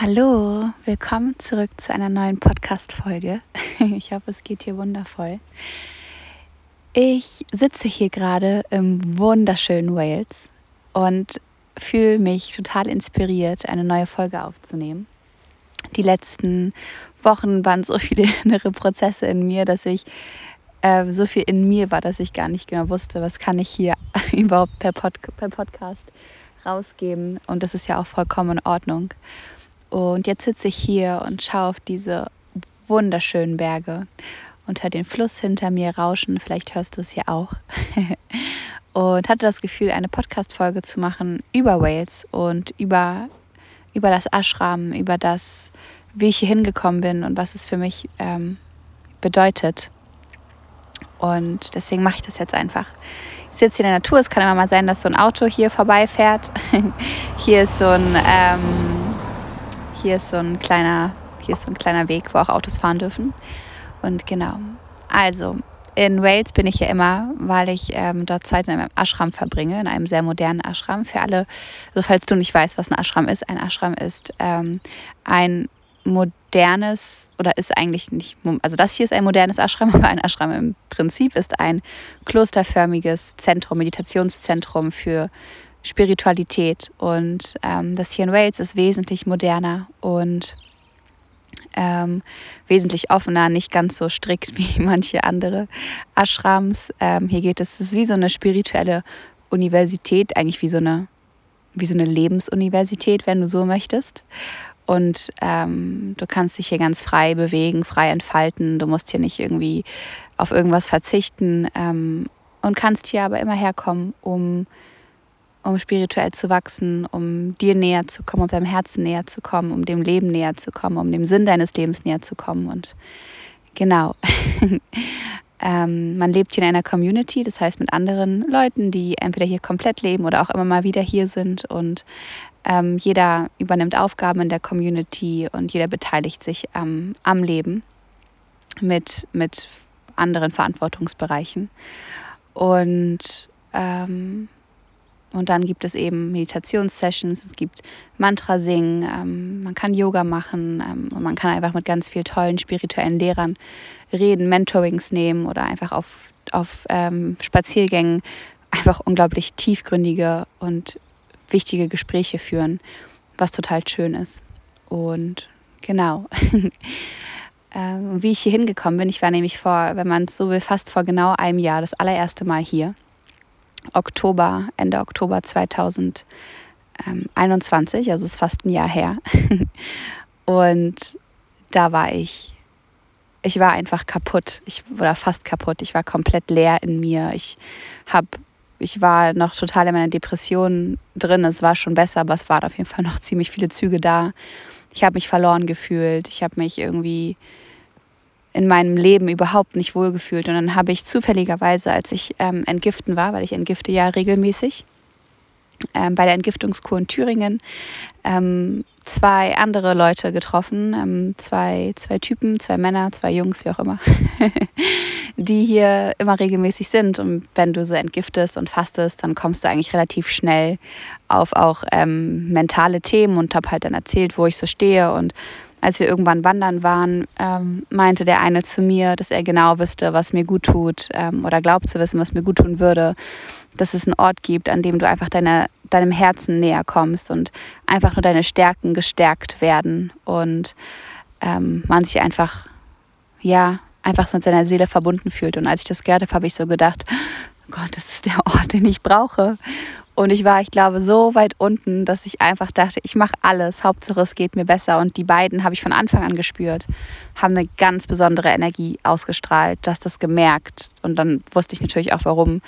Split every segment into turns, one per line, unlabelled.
Hallo, willkommen zurück zu einer neuen Podcast-Folge. Ich hoffe, es geht hier wundervoll. Ich sitze hier gerade im wunderschönen Wales und fühle mich total inspiriert, eine neue Folge aufzunehmen. Die letzten Wochen waren so viele innere Prozesse in mir, dass ich äh, so viel in mir war, dass ich gar nicht genau wusste, was kann ich hier überhaupt per, Pod per Podcast rausgeben. Und das ist ja auch vollkommen in Ordnung. Und jetzt sitze ich hier und schaue auf diese wunderschönen Berge und höre den Fluss hinter mir rauschen. Vielleicht hörst du es hier auch. und hatte das Gefühl, eine Podcast-Folge zu machen über Wales und über, über das Ashram, über das, wie ich hier hingekommen bin und was es für mich ähm, bedeutet. Und deswegen mache ich das jetzt einfach. Ich sitze hier in der Natur. Es kann immer mal sein, dass so ein Auto hier vorbeifährt. hier ist so ein ähm, hier ist so ein kleiner, hier ist so ein kleiner Weg, wo auch Autos fahren dürfen. Und genau. Also, in Wales bin ich ja immer, weil ich ähm, dort Zeit in einem Ashram verbringe, in einem sehr modernen Ashram. Für alle, also falls du nicht weißt, was ein Ashram ist, ein Ashram ist ähm, ein modernes oder ist eigentlich nicht, also das hier ist ein modernes Ashram, aber ein Ashram im Prinzip ist ein klosterförmiges Zentrum, Meditationszentrum für Spiritualität. Und ähm, das hier in Wales ist wesentlich moderner und ähm, wesentlich offener, nicht ganz so strikt wie manche andere Ashrams. Ähm, hier geht es, es ist wie so eine spirituelle Universität, eigentlich wie so eine, wie so eine Lebensuniversität, wenn du so möchtest. Und ähm, du kannst dich hier ganz frei bewegen, frei entfalten. Du musst hier nicht irgendwie auf irgendwas verzichten ähm, und kannst hier aber immer herkommen, um um spirituell zu wachsen, um dir näher zu kommen, um deinem Herzen näher zu kommen, um dem Leben näher zu kommen, um dem Sinn deines Lebens näher zu kommen. Und genau, ähm, man lebt hier in einer Community, das heißt mit anderen Leuten, die entweder hier komplett leben oder auch immer mal wieder hier sind. Und ähm, jeder übernimmt Aufgaben in der Community und jeder beteiligt sich ähm, am Leben mit, mit anderen Verantwortungsbereichen. Und ähm, und dann gibt es eben Meditationssessions, es gibt Mantra singen, ähm, man kann Yoga machen ähm, und man kann einfach mit ganz vielen tollen spirituellen Lehrern reden, Mentorings nehmen oder einfach auf, auf ähm, Spaziergängen einfach unglaublich tiefgründige und wichtige Gespräche führen, was total schön ist. Und genau. ähm, wie ich hier hingekommen bin, ich war nämlich vor, wenn man es so will, fast vor genau einem Jahr das allererste Mal hier. Oktober, Ende Oktober 2021, also ist fast ein Jahr her. Und da war ich, ich war einfach kaputt. Ich war fast kaputt. Ich war komplett leer in mir. Ich habe ich war noch total in meiner Depression drin. Es war schon besser, aber es waren auf jeden Fall noch ziemlich viele Züge da. Ich habe mich verloren gefühlt. Ich habe mich irgendwie in meinem Leben überhaupt nicht wohlgefühlt. Und dann habe ich zufälligerweise, als ich ähm, entgiften war, weil ich entgifte ja regelmäßig, ähm, bei der Entgiftungskur in Thüringen ähm, zwei andere Leute getroffen, ähm, zwei, zwei Typen, zwei Männer, zwei Jungs, wie auch immer, die hier immer regelmäßig sind. Und wenn du so entgiftest und fastest, dann kommst du eigentlich relativ schnell auf auch ähm, mentale Themen und habe halt dann erzählt, wo ich so stehe und als wir irgendwann wandern waren, ähm, meinte der eine zu mir, dass er genau wüsste, was mir gut tut ähm, oder glaubt zu wissen, was mir gut tun würde, dass es einen Ort gibt, an dem du einfach deine, deinem Herzen näher kommst und einfach nur deine Stärken gestärkt werden und ähm, man sich einfach, ja, einfach mit seiner Seele verbunden fühlt. Und als ich das gehört habe, habe ich so gedacht, oh Gott, das ist der Ort, den ich brauche. Und ich war, ich glaube, so weit unten, dass ich einfach dachte, ich mache alles, Hauptsache es geht mir besser. Und die beiden habe ich von Anfang an gespürt, haben eine ganz besondere Energie ausgestrahlt, dass das gemerkt. Und dann wusste ich natürlich auch, warum,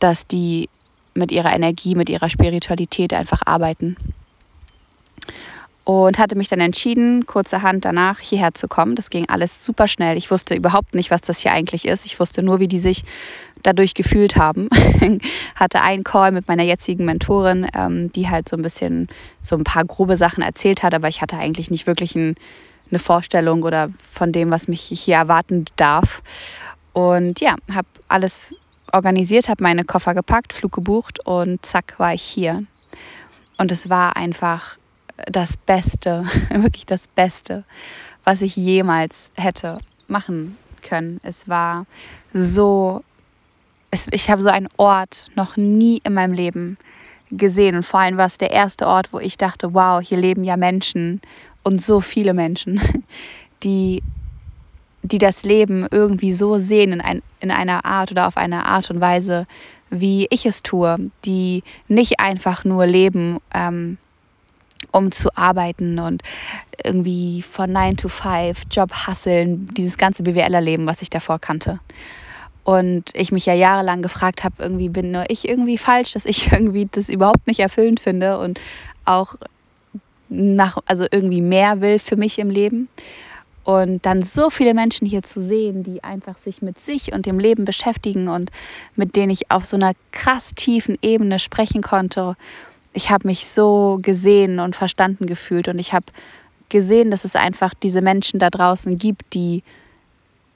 dass die mit ihrer Energie, mit ihrer Spiritualität einfach arbeiten und hatte mich dann entschieden, kurzerhand danach hierher zu kommen. Das ging alles super schnell. Ich wusste überhaupt nicht, was das hier eigentlich ist. Ich wusste nur, wie die sich dadurch gefühlt haben. hatte einen Call mit meiner jetzigen Mentorin, ähm, die halt so ein bisschen so ein paar grobe Sachen erzählt hat, aber ich hatte eigentlich nicht wirklich ein, eine Vorstellung oder von dem, was mich hier erwarten darf. Und ja, habe alles organisiert, habe meine Koffer gepackt, Flug gebucht und zack war ich hier. Und es war einfach das Beste, wirklich das Beste, was ich jemals hätte machen können. Es war so, es, ich habe so einen Ort noch nie in meinem Leben gesehen. Und vor allem war es der erste Ort, wo ich dachte, wow, hier leben ja Menschen und so viele Menschen, die, die das Leben irgendwie so sehen in, ein, in einer Art oder auf eine Art und Weise, wie ich es tue, die nicht einfach nur leben, ähm, um zu arbeiten und irgendwie von 9 to 5, Job hasseln, dieses ganze BWLer-Leben, was ich davor kannte. Und ich mich ja jahrelang gefragt habe, irgendwie bin nur ich irgendwie falsch, dass ich irgendwie das überhaupt nicht erfüllend finde und auch nach, also irgendwie mehr will für mich im Leben. Und dann so viele Menschen hier zu sehen, die einfach sich mit sich und dem Leben beschäftigen und mit denen ich auf so einer krass tiefen Ebene sprechen konnte. Ich habe mich so gesehen und verstanden gefühlt und ich habe gesehen, dass es einfach diese Menschen da draußen gibt, die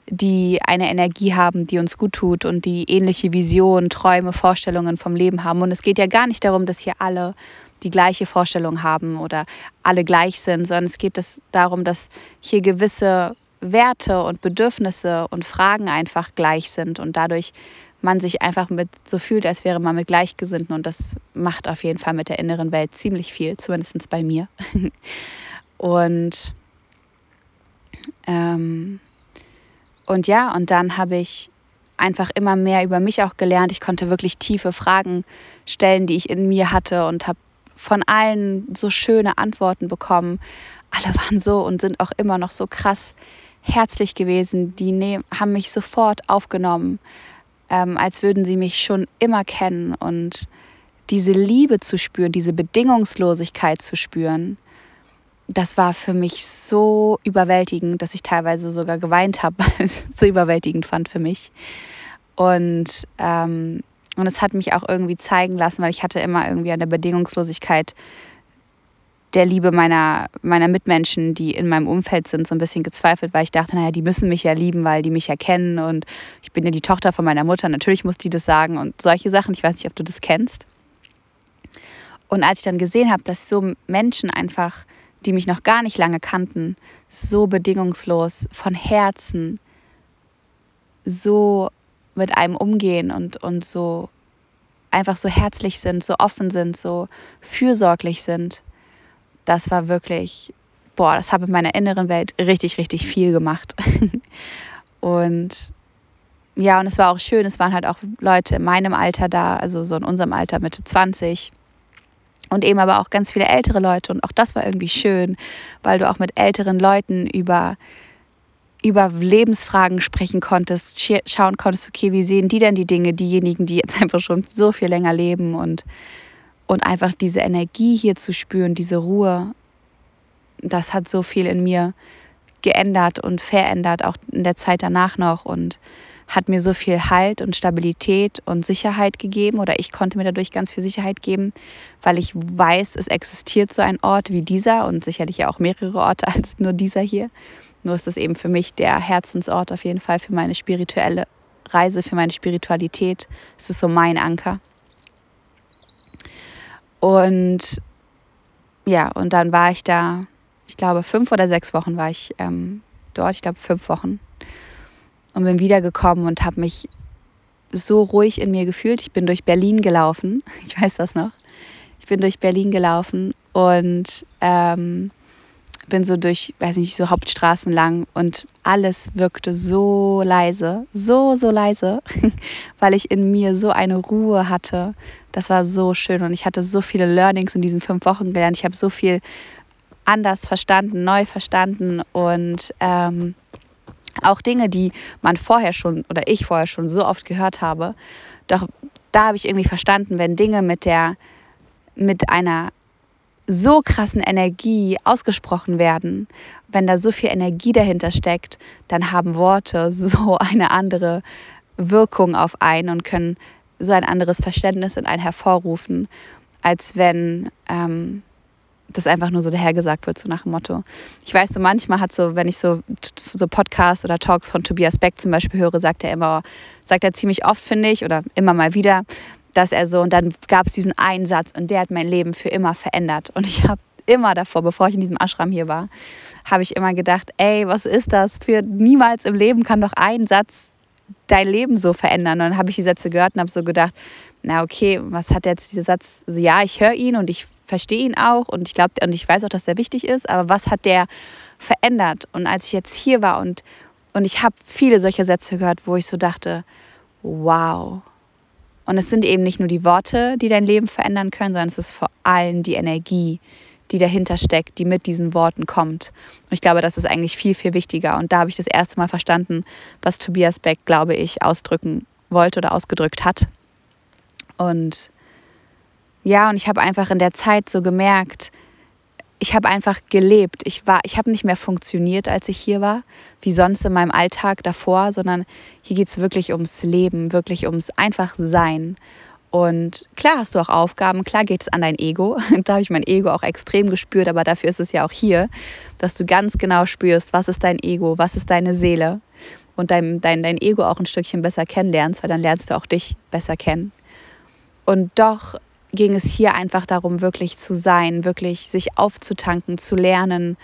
die eine Energie haben, die uns gut tut und die ähnliche Visionen, Träume, Vorstellungen vom Leben haben. Und es geht ja gar nicht darum, dass hier alle die gleiche Vorstellung haben oder alle gleich sind, sondern es geht das darum, dass hier gewisse Werte und Bedürfnisse und Fragen einfach gleich sind und dadurch man sich einfach mit so fühlt, als wäre man mit Gleichgesinnten und das macht auf jeden Fall mit der inneren Welt ziemlich viel, zumindest bei mir. und ähm, und ja, und dann habe ich einfach immer mehr über mich auch gelernt. Ich konnte wirklich tiefe Fragen stellen, die ich in mir hatte und habe von allen so schöne Antworten bekommen. Alle waren so und sind auch immer noch so krass herzlich gewesen. Die haben mich sofort aufgenommen, ähm, als würden sie mich schon immer kennen. Und diese Liebe zu spüren, diese Bedingungslosigkeit zu spüren, das war für mich so überwältigend, dass ich teilweise sogar geweint habe, weil es so überwältigend fand für mich. Und, ähm, und es hat mich auch irgendwie zeigen lassen, weil ich hatte immer irgendwie an der Bedingungslosigkeit der Liebe meiner, meiner Mitmenschen, die in meinem Umfeld sind, so ein bisschen gezweifelt, weil ich dachte, naja, die müssen mich ja lieben, weil die mich ja kennen und ich bin ja die Tochter von meiner Mutter, natürlich muss die das sagen und solche Sachen. Ich weiß nicht, ob du das kennst. Und als ich dann gesehen habe, dass so Menschen einfach die mich noch gar nicht lange kannten, so bedingungslos, von Herzen, so mit einem umgehen und, und so einfach so herzlich sind, so offen sind, so fürsorglich sind. Das war wirklich, boah, das habe in meiner inneren Welt richtig, richtig viel gemacht. und ja, und es war auch schön, es waren halt auch Leute in meinem Alter da, also so in unserem Alter, Mitte 20, und eben aber auch ganz viele ältere Leute. Und auch das war irgendwie schön, weil du auch mit älteren Leuten über, über Lebensfragen sprechen konntest, schauen konntest, okay, wie sehen die denn die Dinge, diejenigen, die jetzt einfach schon so viel länger leben und, und einfach diese Energie hier zu spüren, diese Ruhe, das hat so viel in mir geändert und verändert, auch in der Zeit danach noch. Und hat mir so viel Halt und Stabilität und Sicherheit gegeben oder ich konnte mir dadurch ganz viel Sicherheit geben, weil ich weiß, es existiert so ein Ort wie dieser und sicherlich auch mehrere Orte als nur dieser hier. Nur ist es eben für mich der Herzensort auf jeden Fall für meine spirituelle Reise, für meine Spiritualität. Es ist so mein Anker. Und ja, und dann war ich da, ich glaube, fünf oder sechs Wochen war ich ähm, dort, ich glaube fünf Wochen und bin wiedergekommen und habe mich so ruhig in mir gefühlt. Ich bin durch Berlin gelaufen, ich weiß das noch. Ich bin durch Berlin gelaufen und ähm, bin so durch, weiß nicht, so Hauptstraßen lang und alles wirkte so leise, so, so leise, weil ich in mir so eine Ruhe hatte. Das war so schön und ich hatte so viele Learnings in diesen fünf Wochen gelernt. Ich habe so viel anders verstanden, neu verstanden und ähm, auch Dinge, die man vorher schon oder ich vorher schon so oft gehört habe. Doch da habe ich irgendwie verstanden, wenn Dinge mit der, mit einer so krassen Energie ausgesprochen werden, wenn da so viel Energie dahinter steckt, dann haben Worte so eine andere Wirkung auf einen und können so ein anderes Verständnis in einen hervorrufen, als wenn ähm, das einfach nur so dahergesagt wird, so nach dem Motto. Ich weiß, so manchmal hat so, wenn ich so, so Podcasts oder Talks von Tobias Beck zum Beispiel höre, sagt er immer, sagt er ziemlich oft, finde ich, oder immer mal wieder, dass er so, und dann gab es diesen einen Satz und der hat mein Leben für immer verändert. Und ich habe immer davor, bevor ich in diesem Ashram hier war, habe ich immer gedacht, ey, was ist das für niemals im Leben kann doch ein Satz dein Leben so verändern. Und dann habe ich die Sätze gehört und habe so gedacht, na okay, was hat jetzt dieser Satz? Also ja, ich höre ihn und ich verstehe ihn auch und ich glaube und ich weiß auch, dass der wichtig ist, aber was hat der verändert? Und als ich jetzt hier war und, und ich habe viele solche Sätze gehört, wo ich so dachte, wow. Und es sind eben nicht nur die Worte, die dein Leben verändern können, sondern es ist vor allem die Energie, die dahinter steckt, die mit diesen Worten kommt. Und ich glaube, das ist eigentlich viel, viel wichtiger. Und da habe ich das erste Mal verstanden, was Tobias Beck, glaube ich, ausdrücken wollte oder ausgedrückt hat. Und ja, und ich habe einfach in der Zeit so gemerkt, ich habe einfach gelebt. Ich ich habe nicht mehr funktioniert, als ich hier war, wie sonst in meinem Alltag davor, sondern hier geht es wirklich ums Leben, wirklich ums einfach Sein. Und klar hast du auch Aufgaben, klar geht es an dein Ego. Da habe ich mein Ego auch extrem gespürt, aber dafür ist es ja auch hier, dass du ganz genau spürst, was ist dein Ego, was ist deine Seele und dein, dein, dein Ego auch ein Stückchen besser kennenlernst, weil dann lernst du auch dich besser kennen. Und doch ging es hier einfach darum, wirklich zu sein, wirklich sich aufzutanken, zu lernen,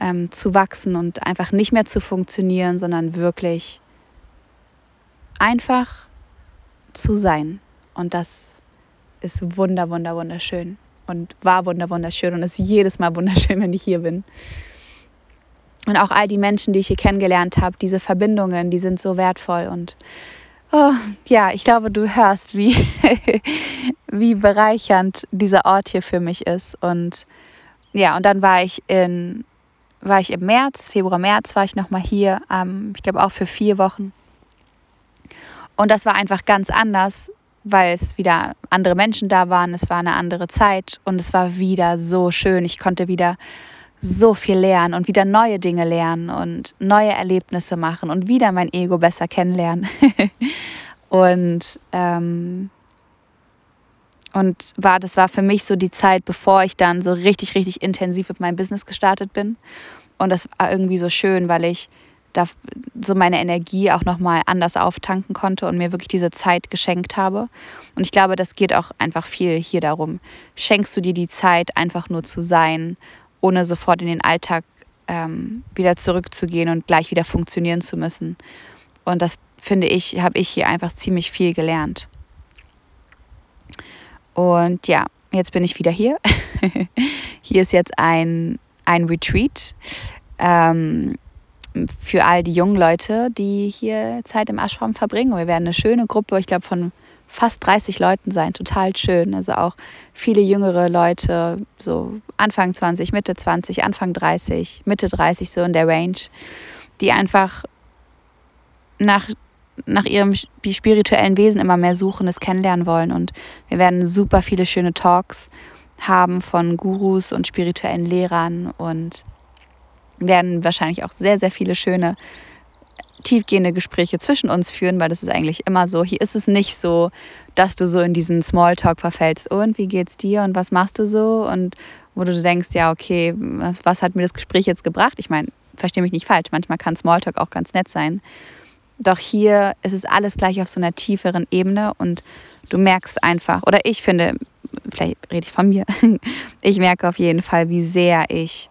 ähm, zu wachsen und einfach nicht mehr zu funktionieren, sondern wirklich einfach zu sein. Und das ist wunder, wunder, wunderschön. Und war wunder, wunderschön und ist jedes Mal wunderschön, wenn ich hier bin. Und auch all die Menschen, die ich hier kennengelernt habe, diese Verbindungen, die sind so wertvoll. Und oh, ja, ich glaube, du hörst, wie, wie bereichernd dieser Ort hier für mich ist. Und ja, und dann war ich in, war ich im März, Februar, März war ich nochmal hier, ähm, ich glaube auch für vier Wochen. Und das war einfach ganz anders, weil es wieder andere Menschen da waren, es war eine andere Zeit und es war wieder so schön. Ich konnte wieder so viel lernen und wieder neue Dinge lernen und neue Erlebnisse machen und wieder mein Ego besser kennenlernen. und ähm, und war, das war für mich so die Zeit, bevor ich dann so richtig, richtig intensiv mit meinem Business gestartet bin. Und das war irgendwie so schön, weil ich da so meine Energie auch nochmal anders auftanken konnte und mir wirklich diese Zeit geschenkt habe. Und ich glaube, das geht auch einfach viel hier darum. Schenkst du dir die Zeit, einfach nur zu sein, ohne sofort in den Alltag ähm, wieder zurückzugehen und gleich wieder funktionieren zu müssen. Und das finde ich, habe ich hier einfach ziemlich viel gelernt. Und ja, jetzt bin ich wieder hier. hier ist jetzt ein, ein Retreat. Ähm, für all die jungen Leute, die hier Zeit im Ashram verbringen. Wir werden eine schöne Gruppe, ich glaube, von fast 30 Leuten sein, total schön. Also auch viele jüngere Leute, so Anfang 20, Mitte 20, Anfang 30, Mitte 30, so in der Range, die einfach nach, nach ihrem spirituellen Wesen immer mehr suchen, es kennenlernen wollen. Und wir werden super viele schöne Talks haben von Gurus und spirituellen Lehrern und werden wahrscheinlich auch sehr, sehr viele schöne, tiefgehende Gespräche zwischen uns führen, weil das ist eigentlich immer so. Hier ist es nicht so, dass du so in diesen Smalltalk verfällst. Und wie geht's dir und was machst du so? Und wo du denkst, ja, okay, was, was hat mir das Gespräch jetzt gebracht? Ich meine, verstehe mich nicht falsch, manchmal kann Smalltalk auch ganz nett sein. Doch hier ist es alles gleich auf so einer tieferen Ebene und du merkst einfach, oder ich finde, vielleicht rede ich von mir, ich merke auf jeden Fall, wie sehr ich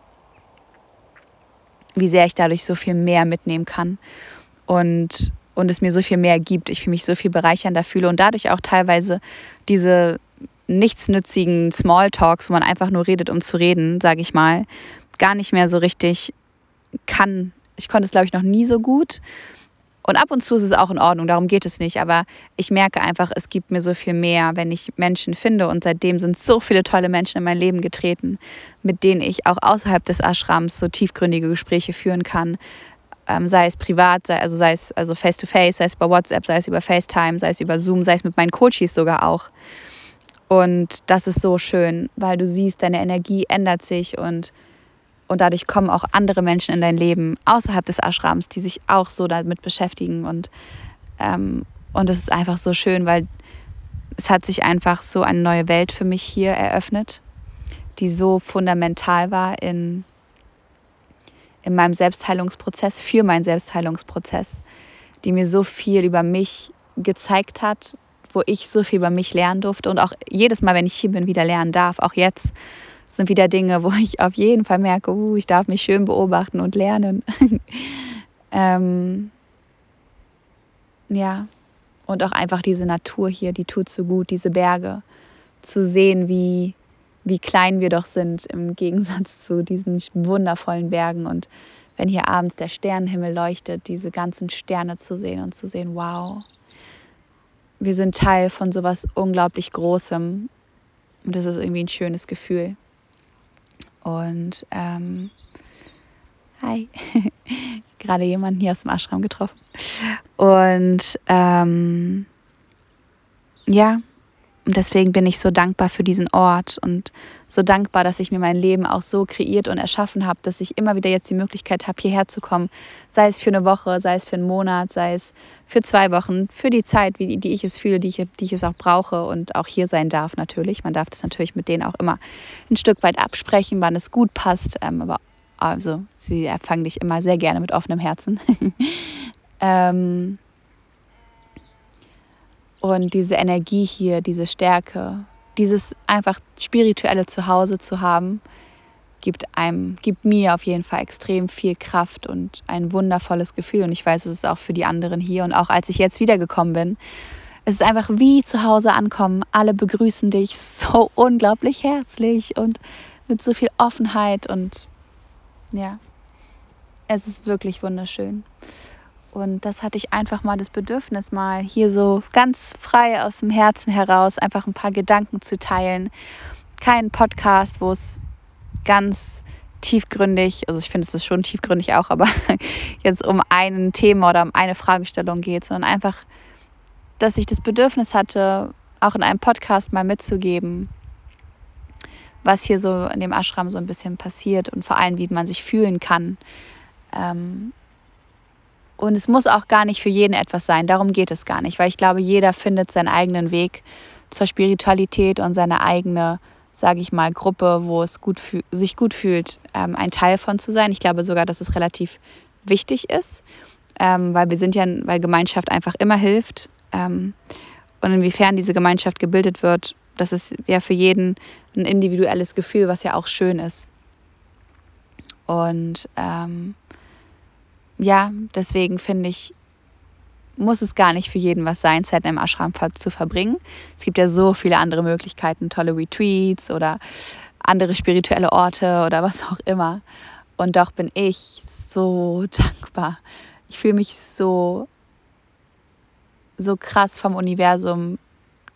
wie sehr ich dadurch so viel mehr mitnehmen kann und, und es mir so viel mehr gibt. Ich mich so viel bereichernder fühle und dadurch auch teilweise diese nichtsnützigen Smalltalks, wo man einfach nur redet, um zu reden, sage ich mal, gar nicht mehr so richtig kann. Ich konnte es, glaube ich, noch nie so gut. Und ab und zu ist es auch in Ordnung, darum geht es nicht. Aber ich merke einfach, es gibt mir so viel mehr, wenn ich Menschen finde. Und seitdem sind so viele tolle Menschen in mein Leben getreten, mit denen ich auch außerhalb des Ashrams so tiefgründige Gespräche führen kann. Ähm, sei es privat, sei, also sei es also face to face, sei es bei WhatsApp, sei es über FaceTime, sei es über Zoom, sei es mit meinen Coaches sogar auch. Und das ist so schön, weil du siehst, deine Energie ändert sich und und dadurch kommen auch andere Menschen in dein Leben außerhalb des Ashrams, die sich auch so damit beschäftigen. Und, ähm, und es ist einfach so schön, weil es hat sich einfach so eine neue Welt für mich hier eröffnet, die so fundamental war in, in meinem Selbstheilungsprozess, für meinen Selbstheilungsprozess, die mir so viel über mich gezeigt hat, wo ich so viel über mich lernen durfte und auch jedes Mal, wenn ich hier bin, wieder lernen darf, auch jetzt Sind wieder Dinge, wo ich auf jeden Fall merke, uh, ich darf mich schön beobachten und lernen. ähm, ja, und auch einfach diese Natur hier, die tut so gut, diese Berge, zu sehen, wie, wie klein wir doch sind im Gegensatz zu diesen wundervollen Bergen. Und wenn hier abends der Sternenhimmel leuchtet, diese ganzen Sterne zu sehen und zu sehen, wow, wir sind Teil von sowas unglaublich Großem. Und das ist irgendwie ein schönes Gefühl. Und ähm, hi, gerade jemanden hier aus dem Ashram getroffen. Und ähm, ja, und deswegen bin ich so dankbar für diesen Ort und so dankbar, dass ich mir mein Leben auch so kreiert und erschaffen habe, dass ich immer wieder jetzt die Möglichkeit habe, hierher zu kommen. Sei es für eine Woche, sei es für einen Monat, sei es für zwei Wochen, für die Zeit, wie, die ich es fühle, die ich, die ich es auch brauche und auch hier sein darf natürlich. Man darf das natürlich mit denen auch immer ein Stück weit absprechen, wann es gut passt. Ähm, aber also, sie empfangen dich immer sehr gerne mit offenem Herzen. ähm, und diese Energie hier, diese Stärke, dieses einfach spirituelle Zuhause zu haben, gibt einem, gibt mir auf jeden Fall extrem viel Kraft und ein wundervolles Gefühl. Und ich weiß, es ist auch für die anderen hier. Und auch als ich jetzt wiedergekommen bin, es ist einfach wie zu Hause ankommen. Alle begrüßen dich so unglaublich herzlich und mit so viel Offenheit. Und ja, es ist wirklich wunderschön. Und das hatte ich einfach mal das Bedürfnis, mal hier so ganz frei aus dem Herzen heraus einfach ein paar Gedanken zu teilen. Kein Podcast, wo es ganz tiefgründig, also ich finde es ist schon tiefgründig auch, aber jetzt um ein Thema oder um eine Fragestellung geht, sondern einfach, dass ich das Bedürfnis hatte, auch in einem Podcast mal mitzugeben, was hier so in dem Ashram so ein bisschen passiert und vor allem, wie man sich fühlen kann. Ähm, und es muss auch gar nicht für jeden etwas sein. Darum geht es gar nicht, weil ich glaube, jeder findet seinen eigenen Weg zur Spiritualität und seine eigene, sage ich mal, Gruppe, wo es gut sich gut fühlt, ähm, ein Teil von zu sein. Ich glaube sogar, dass es relativ wichtig ist, ähm, weil wir sind ja, weil Gemeinschaft einfach immer hilft. Ähm, und inwiefern diese Gemeinschaft gebildet wird, das ist ja für jeden ein individuelles Gefühl, was ja auch schön ist. Und ähm, ja, deswegen finde ich, muss es gar nicht für jeden was sein, Zeit in einem Ashram zu verbringen. Es gibt ja so viele andere Möglichkeiten, tolle Retreats oder andere spirituelle Orte oder was auch immer. Und doch bin ich so dankbar. Ich fühle mich so, so krass vom Universum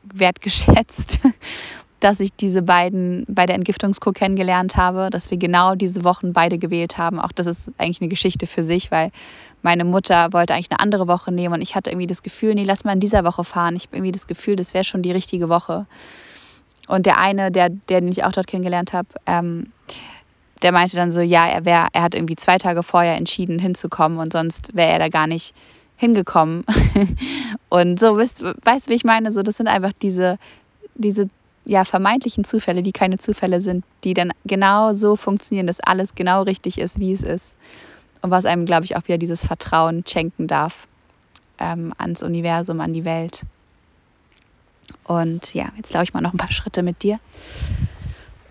wertgeschätzt dass ich diese beiden bei der Entgiftungskur kennengelernt habe, dass wir genau diese Wochen beide gewählt haben. Auch das ist eigentlich eine Geschichte für sich, weil meine Mutter wollte eigentlich eine andere Woche nehmen und ich hatte irgendwie das Gefühl, nee, lass mal in dieser Woche fahren. Ich habe irgendwie das Gefühl, das wäre schon die richtige Woche. Und der eine, der, der den ich auch dort kennengelernt habe, ähm, der meinte dann so, ja, er wäre, er hat irgendwie zwei Tage vorher entschieden hinzukommen und sonst wäre er da gar nicht hingekommen. und so, weißt, weißt du, wie ich meine? So, das sind einfach diese, diese ja, vermeintlichen Zufälle, die keine Zufälle sind, die dann genau so funktionieren, dass alles genau richtig ist, wie es ist. Und was einem, glaube ich, auch wieder dieses Vertrauen schenken darf ähm, ans Universum, an die Welt. Und ja, jetzt glaube ich mal noch ein paar Schritte mit dir.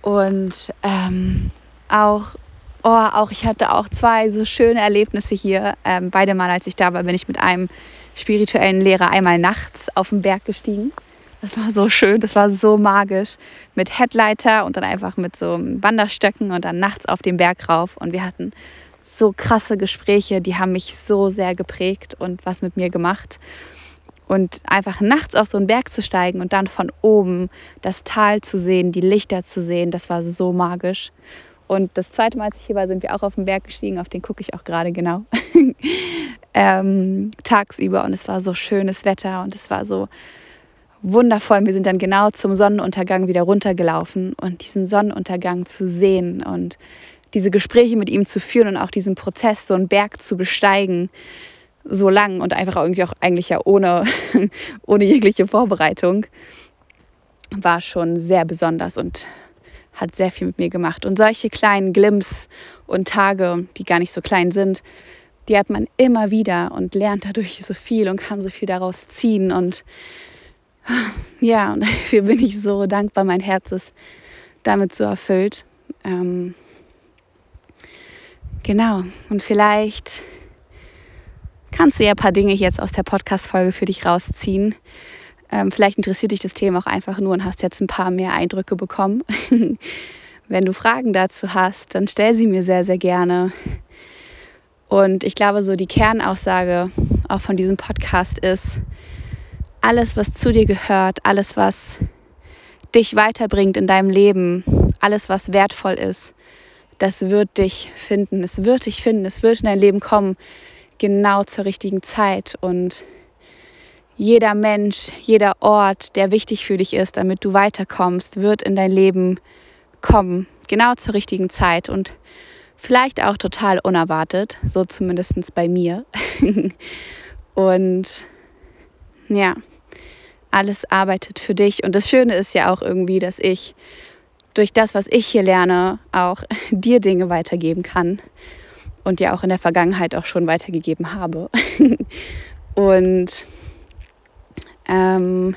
Und ähm, auch, oh, auch, ich hatte auch zwei so schöne Erlebnisse hier. Ähm, beide Mal, als ich da war, bin ich mit einem spirituellen Lehrer einmal nachts auf den Berg gestiegen. Das war so schön, das war so magisch. Mit Headlighter und dann einfach mit so Wanderstöcken und dann nachts auf den Berg rauf. Und wir hatten so krasse Gespräche, die haben mich so sehr geprägt und was mit mir gemacht. Und einfach nachts auf so einen Berg zu steigen und dann von oben das Tal zu sehen, die Lichter zu sehen, das war so magisch. Und das zweite Mal, als ich hier war, sind wir auch auf den Berg gestiegen, auf den gucke ich auch gerade genau. ähm, tagsüber und es war so schönes Wetter und es war so wundervoll. Wir sind dann genau zum Sonnenuntergang wieder runtergelaufen und diesen Sonnenuntergang zu sehen und diese Gespräche mit ihm zu führen und auch diesen Prozess, so einen Berg zu besteigen, so lang und einfach irgendwie auch eigentlich ja ohne, ohne jegliche Vorbereitung, war schon sehr besonders und hat sehr viel mit mir gemacht. Und solche kleinen Glimps und Tage, die gar nicht so klein sind, die hat man immer wieder und lernt dadurch so viel und kann so viel daraus ziehen. Und ja, und dafür bin ich so dankbar. Mein Herz ist damit so erfüllt. Ähm, genau, und vielleicht kannst du ja ein paar Dinge jetzt aus der Podcast-Folge für dich rausziehen. Ähm, vielleicht interessiert dich das Thema auch einfach nur und hast jetzt ein paar mehr Eindrücke bekommen. Wenn du Fragen dazu hast, dann stell sie mir sehr, sehr gerne. Und ich glaube, so die Kernaussage auch von diesem Podcast ist, alles, was zu dir gehört, alles, was dich weiterbringt in deinem Leben, alles, was wertvoll ist, das wird dich finden. Es wird dich finden, es wird in dein Leben kommen, genau zur richtigen Zeit. Und jeder Mensch, jeder Ort, der wichtig für dich ist, damit du weiterkommst, wird in dein Leben kommen, genau zur richtigen Zeit. Und vielleicht auch total unerwartet, so zumindest bei mir. und ja, alles arbeitet für dich. Und das Schöne ist ja auch irgendwie, dass ich durch das, was ich hier lerne, auch dir Dinge weitergeben kann und ja auch in der Vergangenheit auch schon weitergegeben habe. und ähm,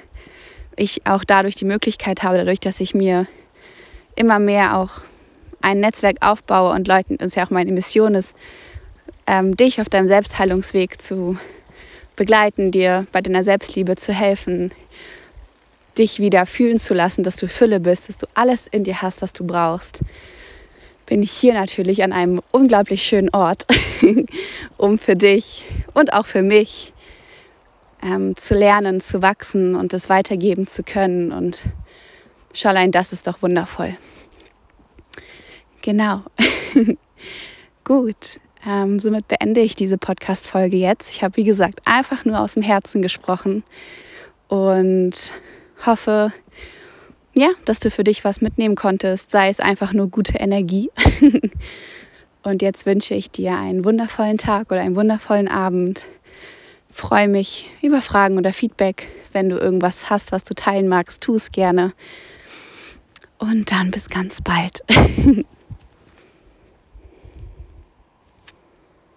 ich auch dadurch die Möglichkeit habe, dadurch, dass ich mir immer mehr auch ein Netzwerk aufbaue und Leuten, das ist ja auch meine Mission ist, ähm, dich auf deinem Selbstheilungsweg zu begleiten, dir bei deiner Selbstliebe zu helfen, dich wieder fühlen zu lassen, dass du Fülle bist, dass du alles in dir hast, was du brauchst, bin ich hier natürlich an einem unglaublich schönen Ort, um für dich und auch für mich ähm, zu lernen, zu wachsen und es weitergeben zu können. Und schon allein das ist doch wundervoll. Genau. Gut. Ähm, somit beende ich diese Podcast-Folge jetzt. Ich habe, wie gesagt, einfach nur aus dem Herzen gesprochen und hoffe, ja, dass du für dich was mitnehmen konntest, sei es einfach nur gute Energie. und jetzt wünsche ich dir einen wundervollen Tag oder einen wundervollen Abend. Freue mich über Fragen oder Feedback. Wenn du irgendwas hast, was du teilen magst, tu es gerne. Und dann bis ganz bald.